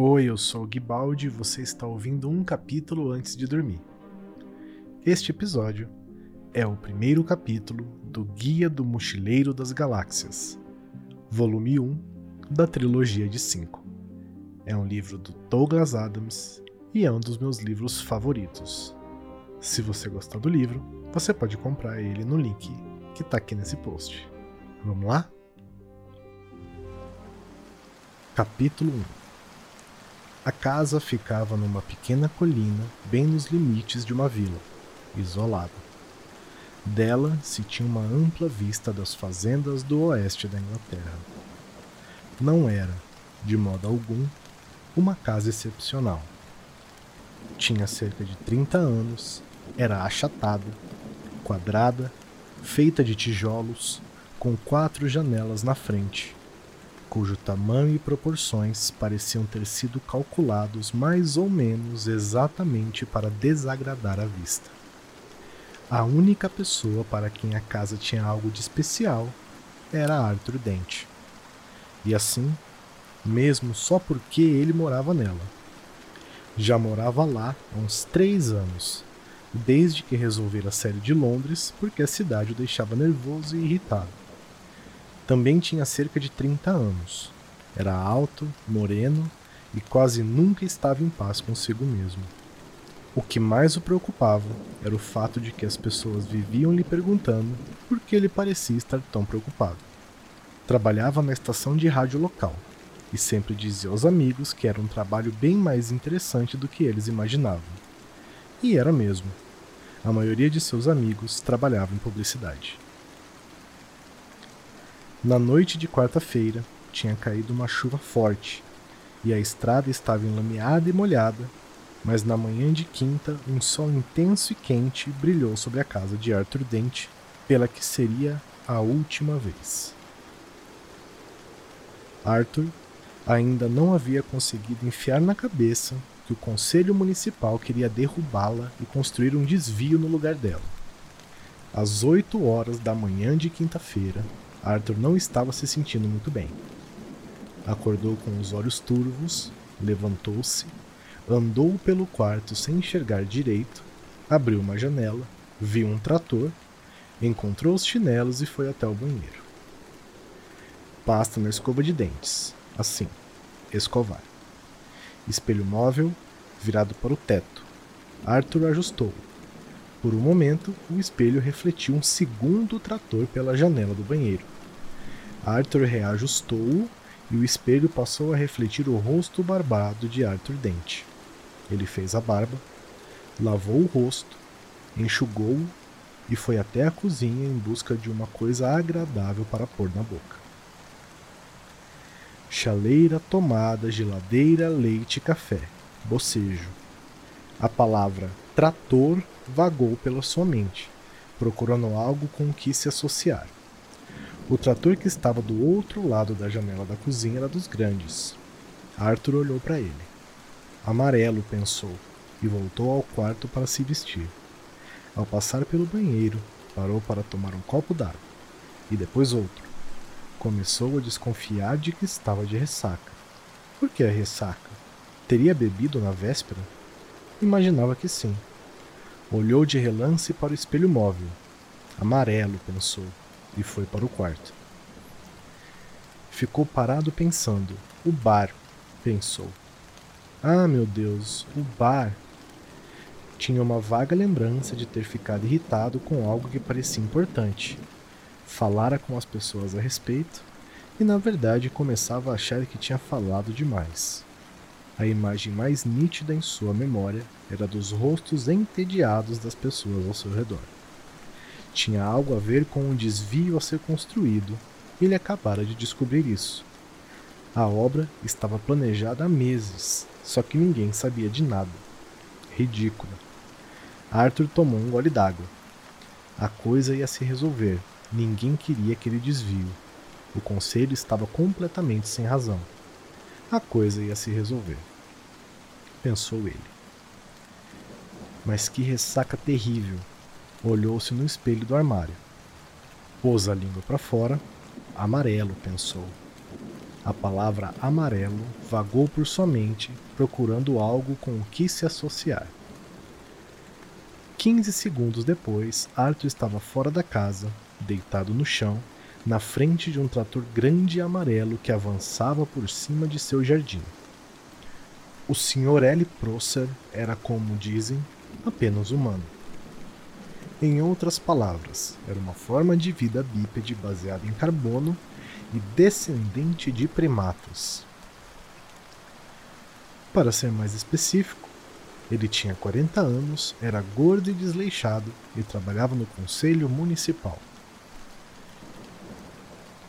Oi, eu sou o Guibaldi e você está ouvindo um capítulo antes de dormir. Este episódio é o primeiro capítulo do Guia do Mochileiro das Galáxias, volume 1 da trilogia de 5. É um livro do Douglas Adams e é um dos meus livros favoritos. Se você gostar do livro, você pode comprar ele no link que está aqui nesse post. Vamos lá? Capítulo 1 A casa ficava numa pequena colina bem nos limites de uma vila, isolada. Dela se tinha uma ampla vista das fazendas do oeste da Inglaterra. Não era, de modo algum, uma casa excepcional. Tinha cerca de 30 anos, era achatada, quadrada, feita de tijolos, com quatro janelas na frente cujo tamanho e proporções pareciam ter sido calculados mais ou menos exatamente para desagradar a vista. A única pessoa para quem a casa tinha algo de especial era Arthur Dent. E assim, mesmo só porque ele morava nela. Já morava lá há uns três anos, desde que resolvera sair de Londres porque a cidade o deixava nervoso e irritado. Também tinha cerca de 30 anos. Era alto, moreno e quase nunca estava em paz consigo mesmo. O que mais o preocupava era o fato de que as pessoas viviam lhe perguntando por que ele parecia estar tão preocupado. Trabalhava na estação de rádio local e sempre dizia aos amigos que era um trabalho bem mais interessante do que eles imaginavam. E era mesmo. A maioria de seus amigos trabalhava em publicidade. Na noite de quarta-feira, tinha caído uma chuva forte e a estrada estava enlameada e molhada, mas na manhã de quinta, um sol intenso e quente brilhou sobre a casa de Arthur Dent, pela que seria a última vez. Arthur ainda não havia conseguido enfiar na cabeça que o conselho municipal queria derrubá-la e construir um desvio no lugar dela. Às oito horas da manhã de quinta-feira, Arthur não estava se sentindo muito bem. Acordou com os olhos turvos, levantou-se, andou pelo quarto sem enxergar direito, abriu uma janela, viu um trator, encontrou os chinelos e foi até o banheiro. Pasta na escova de dentes, assim, escovar. Espelho móvel virado para o teto. Arthur ajustou. Por um momento, o espelho refletiu um segundo trator pela janela do banheiro. Arthur reajustou-o e o espelho passou a refletir o rosto barbado de Arthur Dent. Ele fez a barba, lavou o rosto, enxugou-o e foi até a cozinha em busca de uma coisa agradável para pôr na boca. Chaleira, tomada, geladeira, leite, café. Bocejo. A palavra trator vagou pela sua mente, procurando algo com que se associar. O trator que estava do outro lado da janela da cozinha era dos grandes. Arthur olhou para ele. Amarelo, pensou, e voltou ao quarto para se vestir. Ao passar pelo banheiro, parou para tomar um copo d'água, e depois outro. Começou a desconfiar de que estava de ressaca. Por que a ressaca? Teria bebido na véspera? Imaginava que sim. Olhou de relance para o espelho móvel. Amarelo, pensou e foi para o quarto. Ficou parado pensando. O bar, pensou. Ah, meu Deus, o bar. Tinha uma vaga lembrança de ter ficado irritado com algo que parecia importante. Falara com as pessoas a respeito e, na verdade, começava a achar que tinha falado demais. A imagem mais nítida em sua memória era dos rostos entediados das pessoas ao seu redor tinha algo a ver com um desvio a ser construído. Ele acabara de descobrir isso. A obra estava planejada há meses, só que ninguém sabia de nada. Ridícula. Arthur tomou um gole d'água. A coisa ia se resolver. Ninguém queria aquele desvio. O conselho estava completamente sem razão. A coisa ia se resolver. Pensou ele. Mas que ressaca terrível! Olhou-se no espelho do armário. Pôs a língua para fora. Amarelo, pensou. A palavra amarelo vagou por sua mente, procurando algo com o que se associar. 15 segundos depois, Arthur estava fora da casa, deitado no chão, na frente de um trator grande e amarelo que avançava por cima de seu jardim. O Sr. L. Prosser era, como dizem, apenas humano. Em outras palavras, era uma forma de vida bípede baseada em carbono e descendente de primatas. Para ser mais específico, ele tinha 40 anos, era gordo e desleixado e trabalhava no conselho municipal.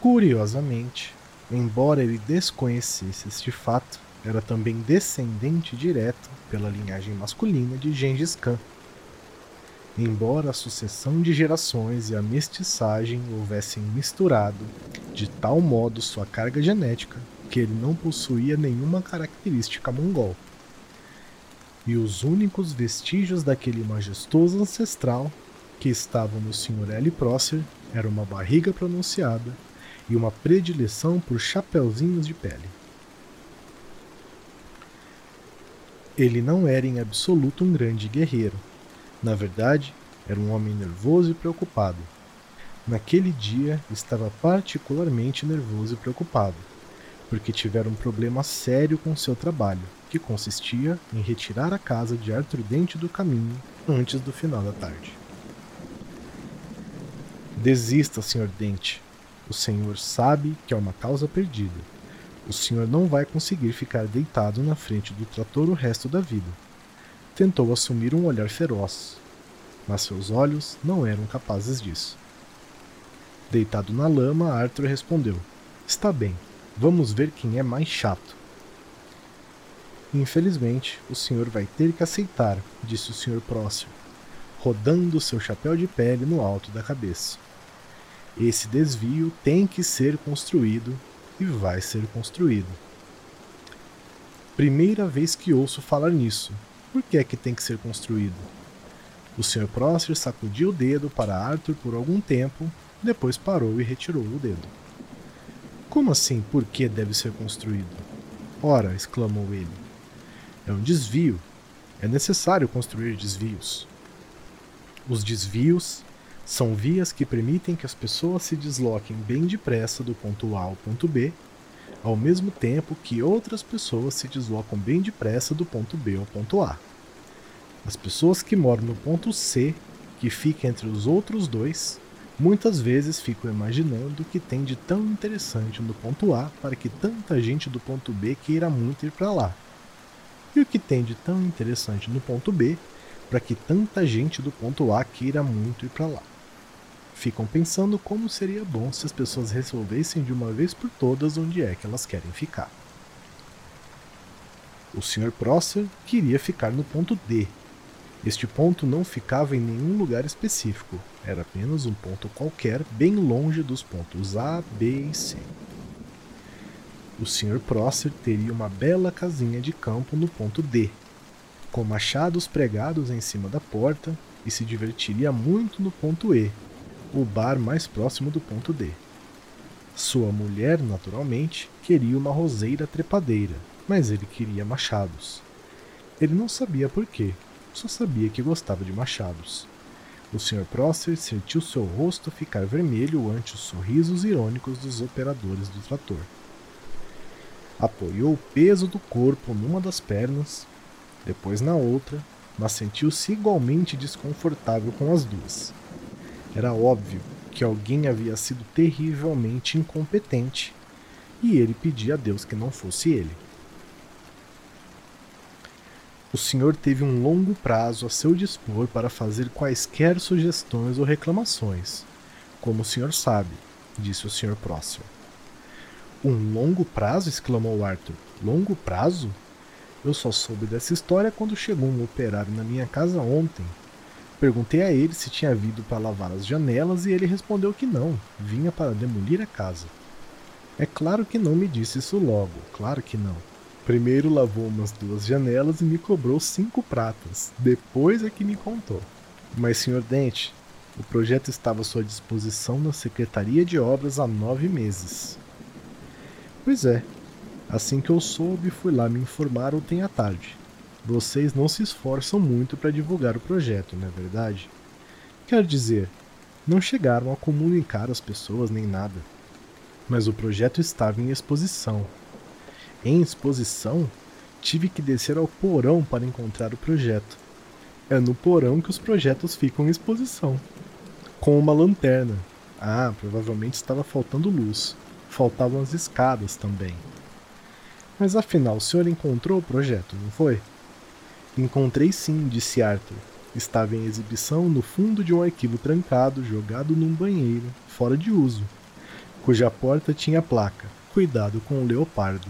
Curiosamente, embora ele desconhecesse este fato, era também descendente direto pela linhagem masculina de Gengis Khan. Embora a sucessão de gerações e a mestiçagem houvessem misturado de tal modo sua carga genética que ele não possuía nenhuma característica mongol. E os únicos vestígios daquele majestoso ancestral que estavam no Sr. L. Prosser eram uma barriga pronunciada e uma predileção por chapeuzinhos de pele. Ele não era em absoluto um grande guerreiro. Na verdade, era um homem nervoso e preocupado. Naquele dia, estava particularmente nervoso e preocupado, porque tivera um problema sério com seu trabalho, que consistia em retirar a casa de Arthur Dente do caminho antes do final da tarde. Desista, Sr. Dente, o senhor sabe que é uma causa perdida. O senhor não vai conseguir ficar deitado na frente do trator o resto da vida. Tentou assumir um olhar feroz, mas seus olhos não eram capazes disso. Deitado na lama, Arthur respondeu: Está bem, vamos ver quem é mais chato. Infelizmente, o senhor vai ter que aceitar, disse o senhor Próximo, rodando seu chapéu de pele no alto da cabeça. Esse desvio tem que ser construído e vai ser construído. Primeira vez que ouço falar nisso. Por que é que tem que ser construído? O Sr. Prosser sacudiu o dedo para Arthur por algum tempo, depois parou e retirou o dedo. Como assim, por que deve ser construído? Ora, exclamou ele. É um desvio. É necessário construir desvios. Os desvios são vias que permitem que as pessoas se desloquem bem depressa do ponto A ao ponto B, ao mesmo tempo que outras pessoas se deslocam bem depressa do ponto B ao ponto A. As pessoas que moram no ponto C, que fica entre os outros dois, muitas vezes ficam imaginando o que tem de tão interessante no ponto A para que tanta gente do ponto B queira muito ir para lá. E o que tem de tão interessante no ponto B para que tanta gente do ponto A queira muito ir para lá ficam pensando como seria bom se as pessoas resolvessem de uma vez por todas onde é que elas querem ficar. O Sr. Prosser queria ficar no ponto D. Este ponto não ficava em nenhum lugar específico, era apenas um ponto qualquer bem longe dos pontos A, B e C. O Sr. Prosser teria uma bela casinha de campo no ponto D, com machados pregados em cima da porta, e se divertiria muito no ponto E, o bar mais próximo do ponto D. Sua mulher, naturalmente, queria uma roseira trepadeira, mas ele queria machados. Ele não sabia por quê, só sabia que gostava de machados. O Sr. Prosser sentiu seu rosto ficar vermelho ante os sorrisos irônicos dos operadores do trator. Apoiou o peso do corpo numa das pernas, depois na outra, mas sentiu-se igualmente desconfortável com as duas. Era óbvio que alguém havia sido terrivelmente incompetente e ele pedia a Deus que não fosse ele. O senhor teve um longo prazo a seu dispor para fazer quaisquer sugestões ou reclamações, como o senhor sabe, disse o senhor próximo. Um longo prazo? exclamou Arthur. Longo prazo? Eu só soube dessa história quando chegou um operário na minha casa ontem Perguntei a ele se tinha vindo para lavar as janelas e ele respondeu que não, vinha para demolir a casa. É claro que não me disse isso logo, claro que não. Primeiro lavou umas duas janelas e me cobrou cinco pratas, depois é que me contou. Mas, senhor Dente, o projeto estava à sua disposição na Secretaria de Obras há nove meses. Pois é. Assim que eu soube, fui lá me informar ontem à tarde. Vocês não se esforçam muito para divulgar o projeto, não é verdade? Quer dizer, não chegaram a comunicar às pessoas nem nada. Mas o projeto estava em exposição. Em exposição, tive que descer ao porão para encontrar o projeto. É no porão que os projetos ficam em exposição. Com uma lanterna. Ah, provavelmente estava faltando luz. Faltavam as escadas também. Mas afinal, o senhor encontrou o projeto, não foi? Encontrei sim, disse Arthur. Estava em exibição no fundo de um arquivo trancado, jogado num banheiro, fora de uso, cuja porta tinha placa: Cuidado com o leopardo.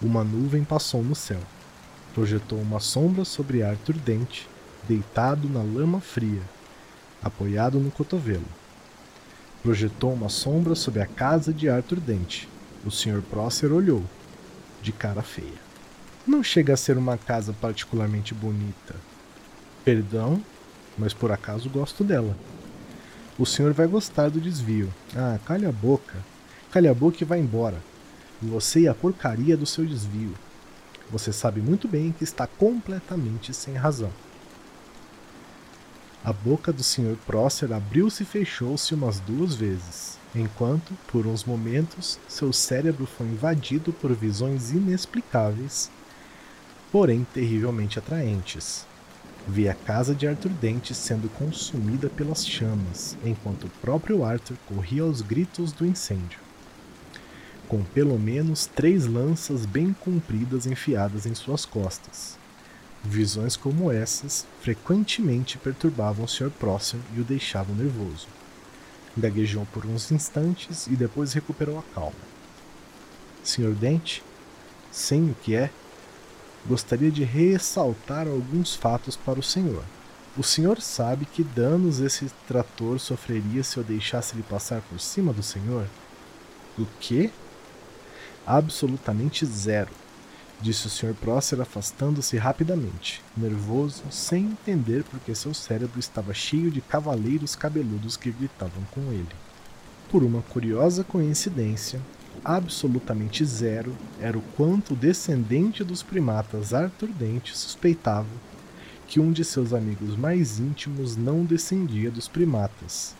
Uma nuvem passou no céu. Projetou uma sombra sobre Arthur Dente, deitado na lama fria, apoiado no cotovelo. Projetou uma sombra sobre a casa de Arthur Dente. O Sr. Prócer olhou, de cara feia. Não chega a ser uma casa particularmente bonita. Perdão, mas por acaso gosto dela. O senhor vai gostar do desvio. Ah, calha a boca. Calha a boca e vá embora você e a porcaria do seu desvio. Você sabe muito bem que está completamente sem razão. A boca do Sr. Prócer abriu-se e fechou-se umas duas vezes, enquanto, por uns momentos, seu cérebro foi invadido por visões inexplicáveis, porém terrivelmente atraentes. Vi a casa de Arthur Dente sendo consumida pelas chamas, enquanto o próprio Arthur corria aos gritos do incêndio com pelo menos três lanças bem compridas enfiadas em suas costas. Visões como essas frequentemente perturbavam o Sr. Prosser e o deixavam nervoso. Gaguejou por uns instantes e depois recuperou a calma. Sr. Dente? Sim, o que é? Gostaria de ressaltar alguns fatos para o senhor. O senhor sabe que danos esse trator sofreria se eu deixasse ele passar por cima do senhor? O quê? Absolutamente zero, disse o Sr. Prócer afastando-se rapidamente, nervoso, sem entender porque seu cérebro estava cheio de cavaleiros cabeludos que gritavam com ele. Por uma curiosa coincidência, absolutamente zero era o quanto o descendente dos primatas Arthur Dente suspeitava que um de seus amigos mais íntimos não descendia dos primatas,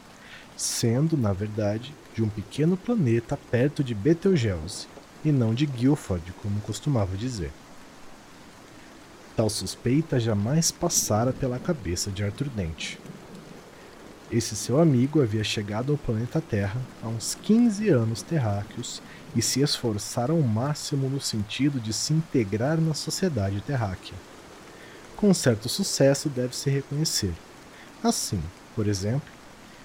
sendo, na verdade, de um pequeno planeta perto de Betelgeuse, e não de Guilford, como costumava dizer. Tal suspeita jamais passara pela cabeça de Arthur Dent. Esse seu amigo havia chegado ao planeta Terra há uns 15 anos terráqueos e se esforçara ao máximo no sentido de se integrar na sociedade terráquea. Com certo sucesso deve-se reconhecer. Assim, por exemplo,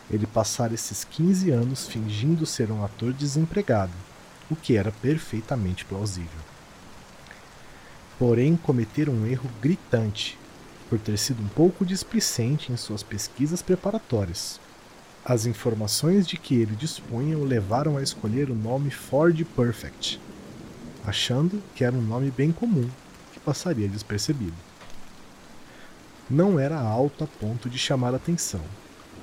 ele passara esses 15 anos fingindo ser um ator desempregado, o que era perfeitamente plausível. Porém, cometeram um erro gritante por ter sido um pouco displicente em suas pesquisas preparatórias. As informações de que ele dispunha o levaram a escolher o nome Ford Perfect, achando que era um nome bem comum que passaria despercebido. Não era alto a ponto de chamar atenção,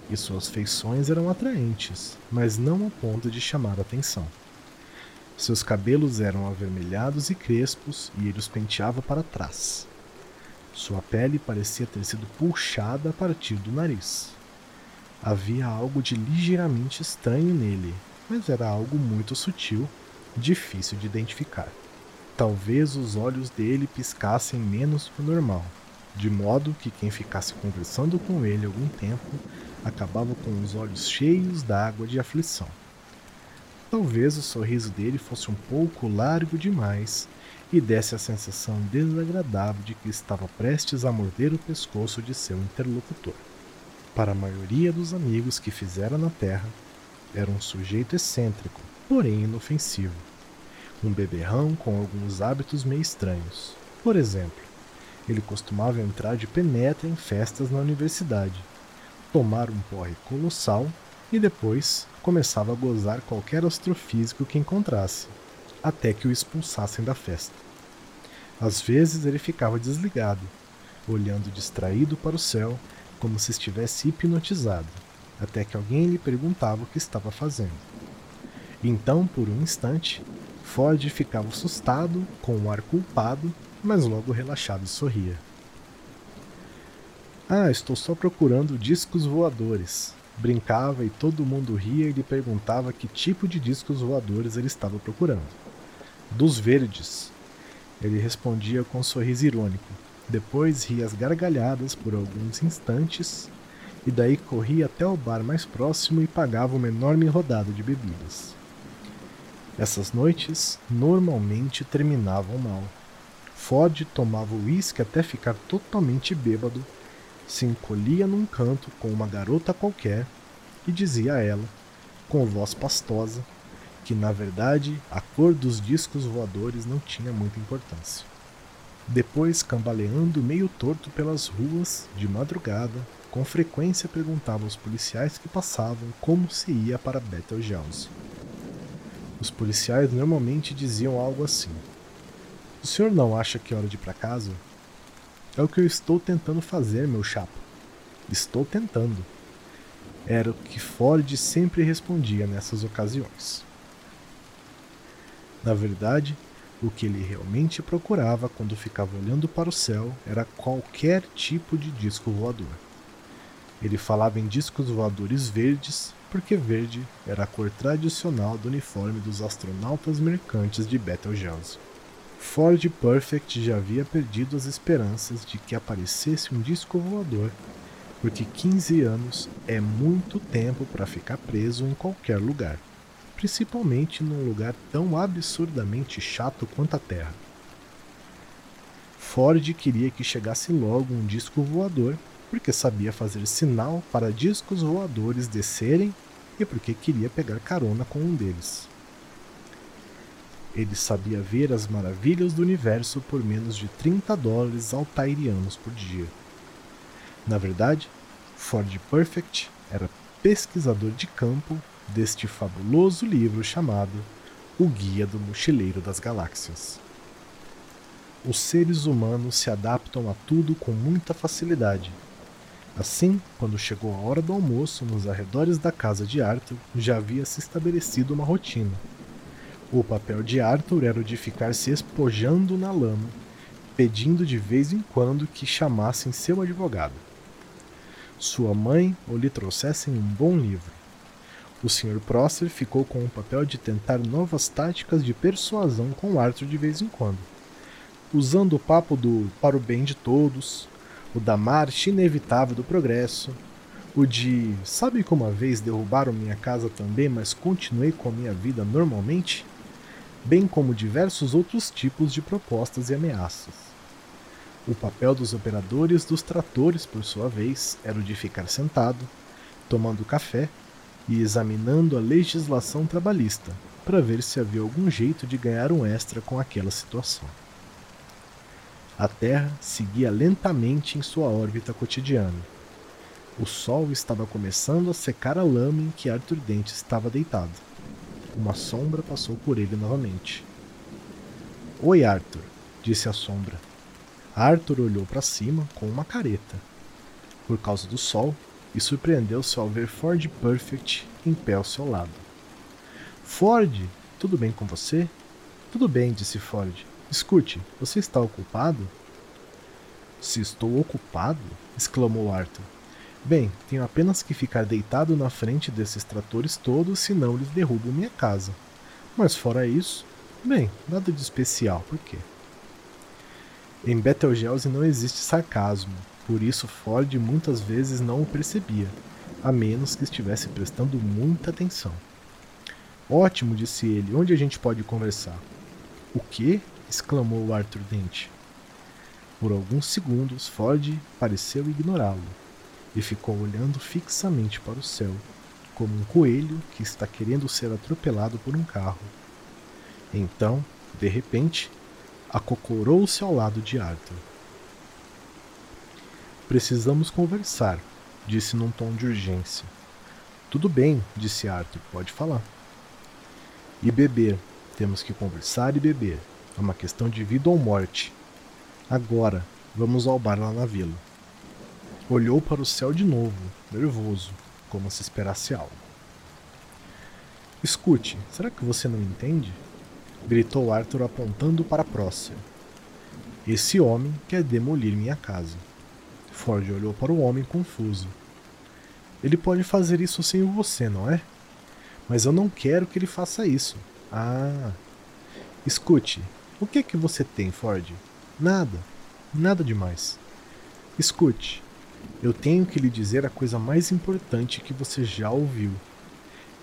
e suas feições eram atraentes, mas não a ponto de chamar atenção. Seus cabelos eram avermelhados e crespos e ele os penteava para trás. Sua pele parecia ter sido puxada a partir do nariz. Havia algo de ligeiramente estranho nele, mas era algo muito sutil, difícil de identificar. Talvez os olhos dele piscassem menos que o normal, de modo que quem ficasse conversando com ele algum tempo acabava com os olhos cheios d'água de aflição. Talvez o sorriso dele fosse um pouco largo demais e desse a sensação desagradável de que estava prestes a morder o pescoço de seu interlocutor. Para a maioria dos amigos que fizera na Terra, era um sujeito excêntrico, porém inofensivo. Um beberrão com alguns hábitos meio estranhos. Por exemplo, ele costumava entrar de penetra em festas na universidade, tomar um porre colossal e depois começava a gozar qualquer astrofísico que encontrasse, até que o expulsassem da festa. Às vezes ele ficava desligado, olhando distraído para o céu, como se estivesse hipnotizado, até que alguém lhe perguntava o que estava fazendo. Então, por um instante, Ford ficava assustado, com um ar culpado, mas logo relaxado e sorria. Ah, estou só procurando discos voadores. Brincava e todo mundo ria e lhe perguntava que tipo de discos voadores ele estava procurando. Dos verdes. Ele respondia com um sorriso irônico. Depois ria as gargalhadas por alguns instantes e daí corria até o bar mais próximo e pagava uma enorme rodada de bebidas. Essas noites normalmente terminavam mal. Ford tomava uísque até ficar totalmente bêbado, se encolhia num canto com uma garota qualquer e dizia a ela, com voz pastosa, que na verdade a cor dos discos voadores não tinha muita importância. Depois, cambaleando meio torto pelas ruas de madrugada, com frequência perguntava aos policiais que passavam como se ia para Betelgeuse. Os policiais normalmente diziam algo assim: O senhor não acha que é hora de ir para casa? É o que eu estou tentando fazer, meu chapa. Estou tentando. Era o que Ford sempre respondia nessas ocasiões. Na verdade, o que ele realmente procurava quando ficava olhando para o céu era qualquer tipo de disco voador. Ele falava em discos voadores verdes porque verde era a cor tradicional do uniforme dos astronautas mercantes de Betelgeuse. Ford Perfect já havia perdido as esperanças de que aparecesse um disco voador, porque 15 anos é muito tempo para ficar preso em qualquer lugar, principalmente num lugar tão absurdamente chato quanto a Terra. Ford queria que chegasse logo um disco voador porque sabia fazer sinal para discos voadores descerem e porque queria pegar carona com um deles. Ele sabia ver as maravilhas do universo por menos de 30 dólares altairianos por dia. Na verdade, Ford Perfect era pesquisador de campo deste fabuloso livro chamado O Guia do Mochileiro das Galáxias. Os seres humanos se adaptam a tudo com muita facilidade Assim, quando chegou a hora do almoço nos arredores da casa de Arthur, já havia se estabelecido uma rotina. O papel de Arthur era o de ficar se espojando na lama, pedindo de vez em quando que chamassem seu advogado. Sua mãe ou lhe trouxessem um bom livro. O Sr. Prosser ficou com o papel de tentar novas táticas de persuasão com Arthur de vez em quando, usando o papo do para o bem de todos, o da marcha inevitável do progresso, o de sabe que uma vez derrubaram minha casa também, mas continuei com a minha vida normalmente, bem como diversos outros tipos de propostas e ameaças. O papel dos operadores dos tratores, por sua vez, era o de ficar sentado, tomando café e examinando a legislação trabalhista para ver se havia algum jeito de ganhar um extra com aquela situação. A Terra seguia lentamente em sua órbita cotidiana. O sol estava começando a secar a lama em que Arthur Dente estava deitado. Uma sombra passou por ele novamente. Oi, Arthur, disse a sombra. Arthur olhou para cima com uma careta, por causa do sol, e surpreendeu-se ao ver Ford Perfect em pé ao seu lado. Ford, tudo bem com você? Tudo bem, disse Ford. Escute, você está ocupado? Se estou ocupado? exclamou Arthur. Bem, tenho apenas que ficar deitado na frente desses tratores todos, senão eles derrubam minha casa. Mas fora isso, bem, nada de especial, por quê? Em Betelgeuse não existe sarcasmo, por isso Ford muitas vezes não o percebia, a menos que estivesse prestando muita atenção. Ótimo, disse ele, onde a gente pode conversar? O quê? exclamou Arthur Dente. Por alguns segundos, Ford pareceu ignorá-lo e ficou olhando fixamente para o céu, como um coelho que está querendo ser atropelado por um carro. Então, de repente, acocorou-se ao lado de Arthur. Precisamos conversar, disse num tom de urgência. Tudo bem, disse Arthur, pode falar. E beber. Temos que conversar e beber. É uma questão de vida ou morte. Agora, vamos ao bar lá na vila. Olhou para o céu de novo, nervoso, como se esperasse algo. Escute, será que você não entende? gritou Arthur apontando para Prócer. Esse homem quer demolir minha casa. Ford olhou para o homem confuso. Ele pode fazer isso sem você, não é? Mas eu não quero que ele faça isso. Ah. Escute, o que é que você tem, Ford? Nada. Nada demais. Escute, eu tenho que lhe dizer a coisa mais importante que você já ouviu.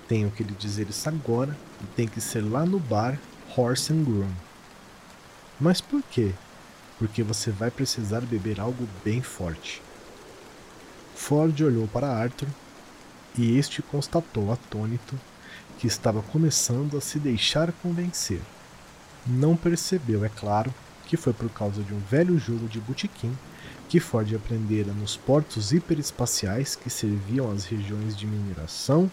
Tenho que lhe dizer isso agora e tem que ser lá no bar Horse and Groom. Mas por quê? Porque você vai precisar beber algo bem forte. Ford olhou para Arthur e este constatou atônito que estava começando a se deixar convencer. Não percebeu, é claro, que foi por causa de um velho jogo de botequim que Ford aprendera nos portos hiperespaciais que serviam às regiões de mineração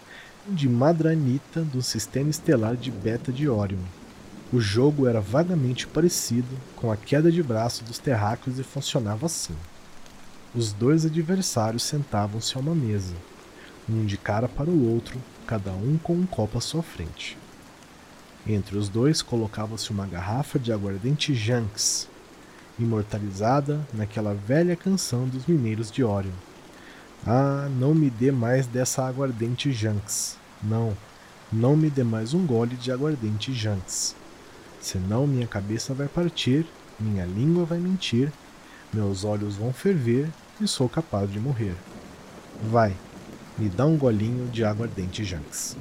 de Madranita do sistema estelar de Beta de Orion. O jogo era vagamente parecido com a queda de braço dos terráqueos e funcionava assim. Os dois adversários sentavam-se a uma mesa, um de cara para o outro, cada um com um copo à sua frente. Entre os dois colocava-se uma garrafa de aguardente Janks, imortalizada naquela velha canção dos mineiros de Orion. Ah, não me dê mais dessa aguardente Janks. Não, não me dê mais um gole de aguardente Janks. Senão minha cabeça vai partir, minha língua vai mentir, meus olhos vão ferver e sou capaz de morrer. Vai, me dá um golinho de aguardente Janks.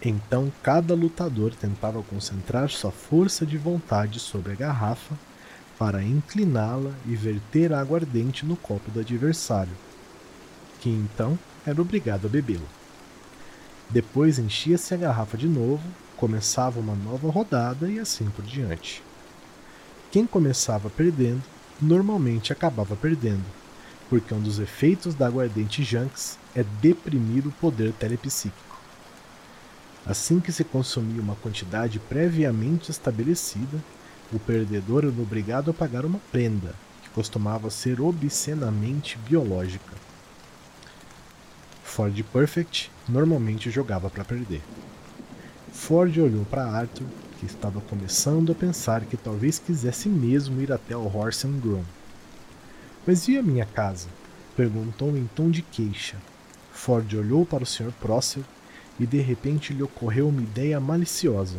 Então cada lutador tentava concentrar sua força de vontade sobre a garrafa para incliná-la e verter aguardente no copo do adversário, que então era obrigado a bebê-lo. Depois enchia-se a garrafa de novo, começava uma nova rodada e assim por diante. Quem começava perdendo, normalmente acabava perdendo, porque um dos efeitos da aguardente Janks é deprimir o poder telepsíquico. Assim que se consumia uma quantidade previamente estabelecida, o perdedor era obrigado a pagar uma prenda, que costumava ser obscenamente biológica. Ford Perfect normalmente jogava para perder. Ford olhou para Arthur, que estava começando a pensar que talvez quisesse mesmo ir até o Horse and Groom. Mas e a minha casa? perguntou em tom de queixa. Ford olhou para o Sr. Prosser e de repente lhe ocorreu uma ideia maliciosa.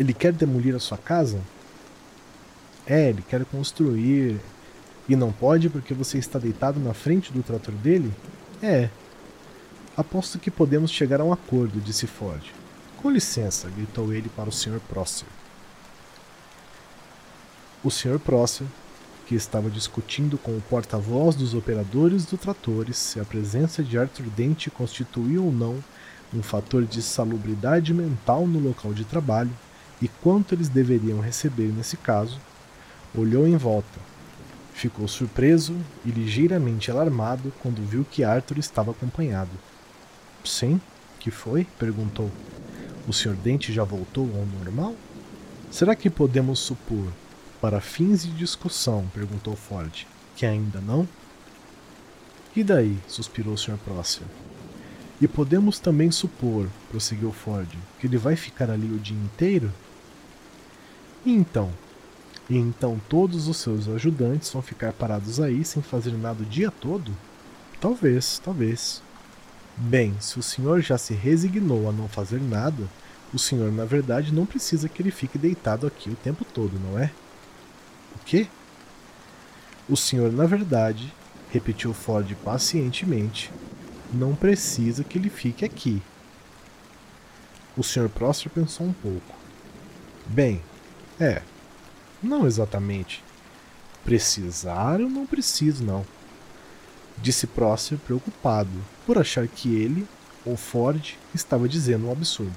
Ele quer demolir a sua casa? É, ele quer construir. E não pode porque você está deitado na frente do trator dele? É. Aposto que podemos chegar a um acordo, disse Ford. Com licença, gritou ele para o Sr. Prosser. O Sr. Prosser, que estava discutindo com o porta-voz dos operadores do tratores se a presença de Arthur Dente constituía ou não um fator de salubridade mental no local de trabalho e quanto eles deveriam receber nesse caso, olhou em volta. Ficou surpreso e ligeiramente alarmado quando viu que Arthur estava acompanhado. Sim, que foi? perguntou. O Sr. Dente já voltou ao normal? Será que podemos supor, para fins de discussão, perguntou Ford, que ainda não? E daí? suspirou o Sr. Próximo. E podemos também supor, prosseguiu Ford, que ele vai ficar ali o dia inteiro? E então? E então todos os seus ajudantes vão ficar parados aí sem fazer nada o dia todo? Talvez, talvez. Bem, se o senhor já se resignou a não fazer nada, o senhor na verdade não precisa que ele fique deitado aqui o tempo todo, não é? O quê? O senhor na verdade, repetiu Ford pacientemente, não precisa que ele fique aqui. O Sr. Prosser pensou um pouco. Bem, é, não exatamente. Precisar eu não preciso, não. Disse Prosser preocupado por achar que ele, ou Ford, estava dizendo um absurdo.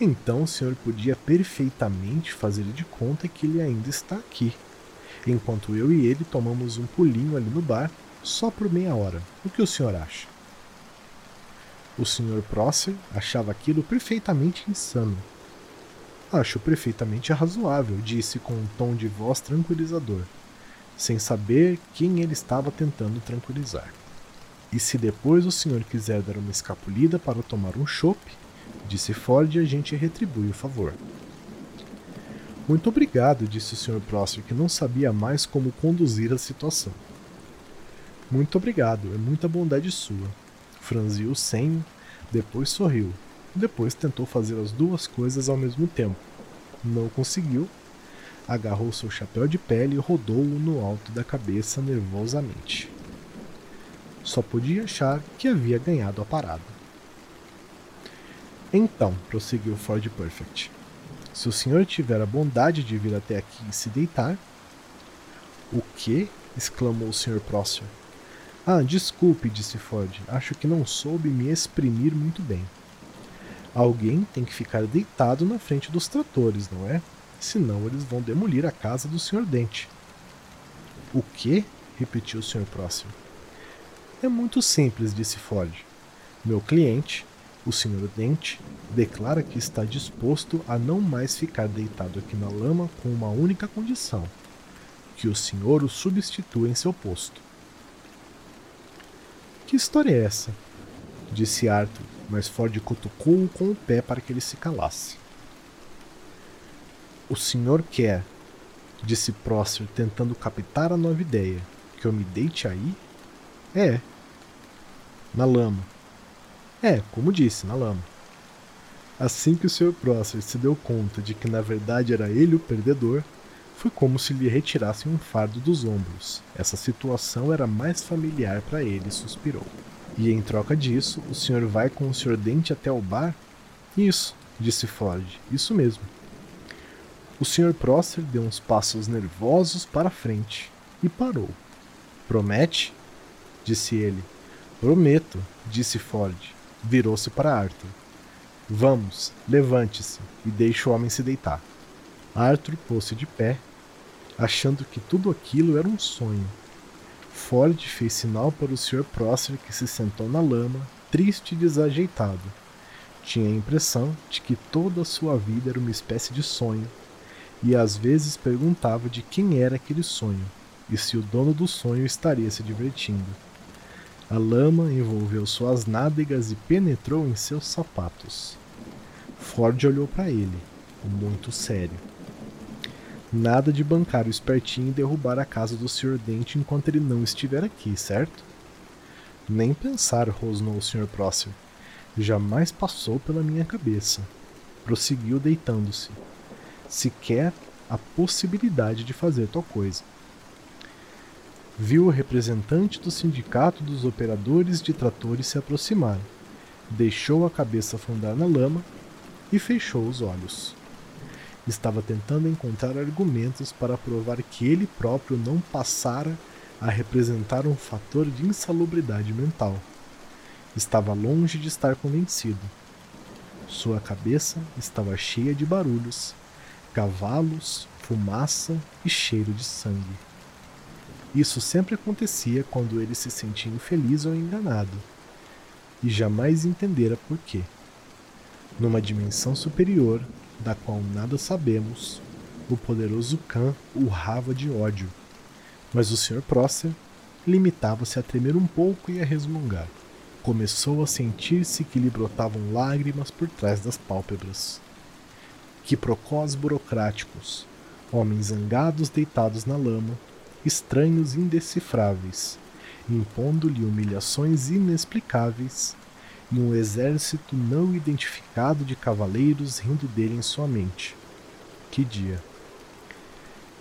Então o senhor podia perfeitamente fazer de conta que ele ainda está aqui, enquanto eu e ele tomamos um pulinho ali no bar só por meia hora. O que o senhor acha? O Sr. Prosser achava aquilo perfeitamente insano. Acho perfeitamente razoável, disse com um tom de voz tranquilizador, sem saber quem ele estava tentando tranquilizar. E se depois o senhor quiser dar uma escapulida para tomar um chope, disse Ford, a gente retribui o favor. Muito obrigado, disse o Sr. Prosser, que não sabia mais como conduzir a situação. Muito obrigado, é muita bondade sua. Franziu o senho, depois sorriu, depois tentou fazer as duas coisas ao mesmo tempo. Não conseguiu. Agarrou seu chapéu de pele e rodou-o no alto da cabeça nervosamente. Só podia achar que havia ganhado a parada. Então, prosseguiu Ford Perfect, se o senhor tiver a bondade de vir até aqui e se deitar. O que? exclamou o Sr. Prosser. Ah, desculpe, disse Ford. Acho que não soube me exprimir muito bem. Alguém tem que ficar deitado na frente dos tratores, não é? Senão eles vão demolir a casa do Sr. Dente. O que? repetiu o Sr. Próximo. É muito simples, disse Ford. Meu cliente, o Sr. Dente, declara que está disposto a não mais ficar deitado aqui na lama com uma única condição: que o senhor o substitua em seu posto. Que história é essa? disse Arthur, mas Ford cutucou-o com o pé para que ele se calasse. O senhor quer, disse Prosser, tentando captar a nova ideia, que eu me deite aí? É. Na lama. É, como disse, na lama. Assim que o Sr. Prosser se deu conta de que na verdade era ele o perdedor, foi como se lhe retirassem um fardo dos ombros. Essa situação era mais familiar para ele, suspirou. E em troca disso, o senhor vai com o Sr. Dente até o bar? Isso, disse Ford, isso mesmo. O Sr. Prosser deu uns passos nervosos para frente e parou. Promete? disse ele. Prometo, disse Ford. Virou-se para Arthur. Vamos, levante-se e deixe o homem se deitar. Arthur pôs-se de pé, achando que tudo aquilo era um sonho. Ford fez sinal para o Sr. Prosser que se sentou na lama, triste e desajeitado. Tinha a impressão de que toda a sua vida era uma espécie de sonho, e às vezes perguntava de quem era aquele sonho e se o dono do sonho estaria se divertindo. A lama envolveu suas nádegas e penetrou em seus sapatos. Ford olhou para ele, muito sério. Nada de bancar o espertinho e derrubar a casa do Sr. Dente enquanto ele não estiver aqui, certo? Nem pensar, rosnou o Sr. Próximo. Jamais passou pela minha cabeça. Prosseguiu deitando-se. Sequer a possibilidade de fazer tal coisa. Viu o representante do sindicato dos operadores de tratores se aproximar. Deixou a cabeça afundar na lama e fechou os olhos estava tentando encontrar argumentos para provar que ele próprio não passara a representar um fator de insalubridade mental. Estava longe de estar convencido. Sua cabeça estava cheia de barulhos, cavalos, fumaça e cheiro de sangue. Isso sempre acontecia quando ele se sentia infeliz ou enganado, e jamais entendera por quê. Numa dimensão superior, da qual nada sabemos, o poderoso Khan urrava de ódio, mas o Sr. Prosser limitava-se a tremer um pouco e a resmungar. Começou a sentir-se que lhe brotavam lágrimas por trás das pálpebras. Que procós burocráticos, homens zangados deitados na lama, estranhos indecifráveis, impondo-lhe humilhações inexplicáveis e um exército não identificado de cavaleiros rindo dele em sua mente. Que dia!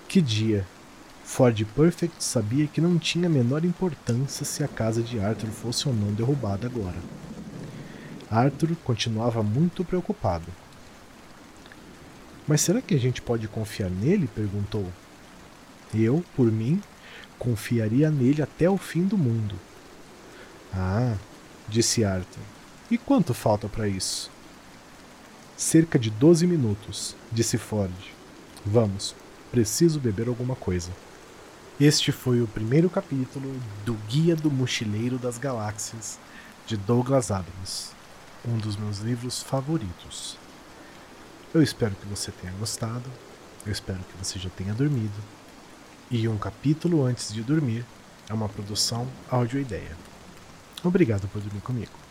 Que dia! Ford Perfect sabia que não tinha a menor importância se a casa de Arthur fosse ou não derrubada agora. Arthur continuava muito preocupado. Mas será que a gente pode confiar nele? perguntou. Eu, por mim, confiaria nele até o fim do mundo. Ah, disse Arthur. E quanto falta para isso? Cerca de 12 minutos, disse Ford. Vamos, preciso beber alguma coisa. Este foi o primeiro capítulo do Guia do Mochileiro das Galáxias, de Douglas Adams, um dos meus livros favoritos. Eu espero que você tenha gostado, eu espero que você já tenha dormido. E um capítulo antes de dormir é uma produção áudio ideia. Obrigado por dormir comigo.